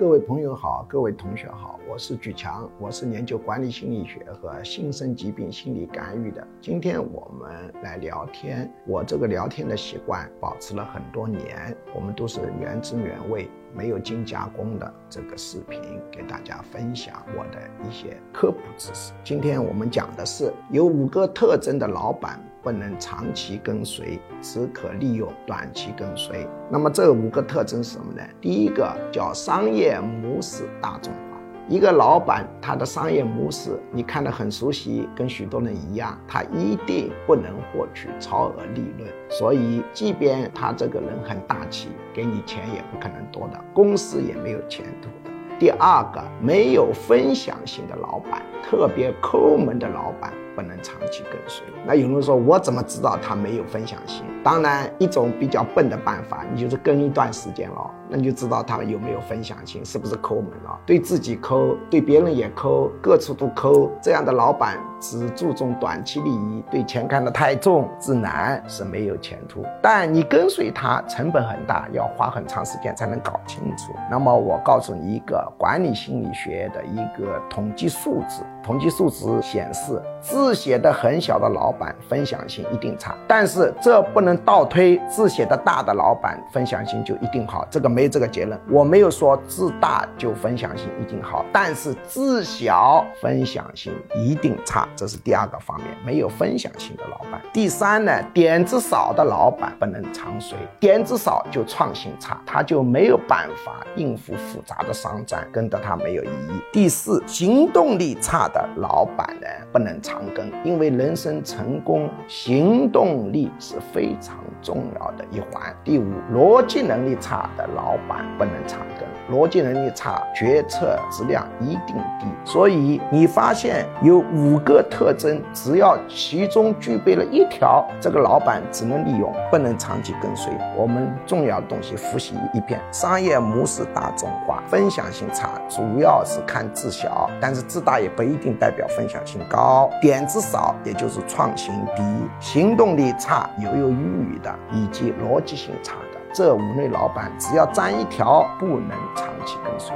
各位朋友好，各位同学好，我是举强，我是研究管理心理学和新生疾病心理干预的。今天我们来聊天，我这个聊天的习惯保持了很多年，我们都是原汁原味。没有精加工的这个视频，给大家分享我的一些科普知识。今天我们讲的是有五个特征的老板不能长期跟随，只可利用短期跟随。那么这五个特征是什么呢？第一个叫商业模式大众。一个老板，他的商业模式你看得很熟悉，跟许多人一样，他一定不能获取超额利润。所以，即便他这个人很大气，给你钱也不可能多的，公司也没有前途的。第二个，没有分享型的老板，特别抠门的老板。不能长期跟随。那有人说，我怎么知道他没有分享心？当然，一种比较笨的办法，你就是跟一段时间了，那你就知道他有没有分享心，是不是抠门了？对自己抠，对别人也抠，各处都抠。这样的老板只注重短期利益，对钱看得太重，自然是没有前途。但你跟随他，成本很大，要花很长时间才能搞清楚。那么我告诉你一个管理心理学的一个统计数字，统计数字显示自。字写的很小的老板分享性一定差，但是这不能倒推字写的大的老板分享性就一定好，这个没这个结论。我没有说字大就分享性一定好，但是字小分享性一定差，这是第二个方面，没有分享性的老板。第三呢，点子少的老板不能长随，点子少就创新差，他就没有办法应付复杂的商战，跟着他没有意义。第四，行动力差的老板呢不能长。长因为人生成功，行动力是非常重要的一环。第五，逻辑能力差的老板不能长跟，逻辑能力差，决策质量一定低。所以你发现有五个特征，只要其中具备了一条，这个老板只能利用，不能长期跟随。我们重要的东西复习一遍：商业模式大众化，分享性差，主要是看字小，但是字大也不一定代表分享性高。点子少，也就是创新低；行动力差、犹犹豫豫的，以及逻辑性差的，这五类老板，只要沾一条，不能长期跟随。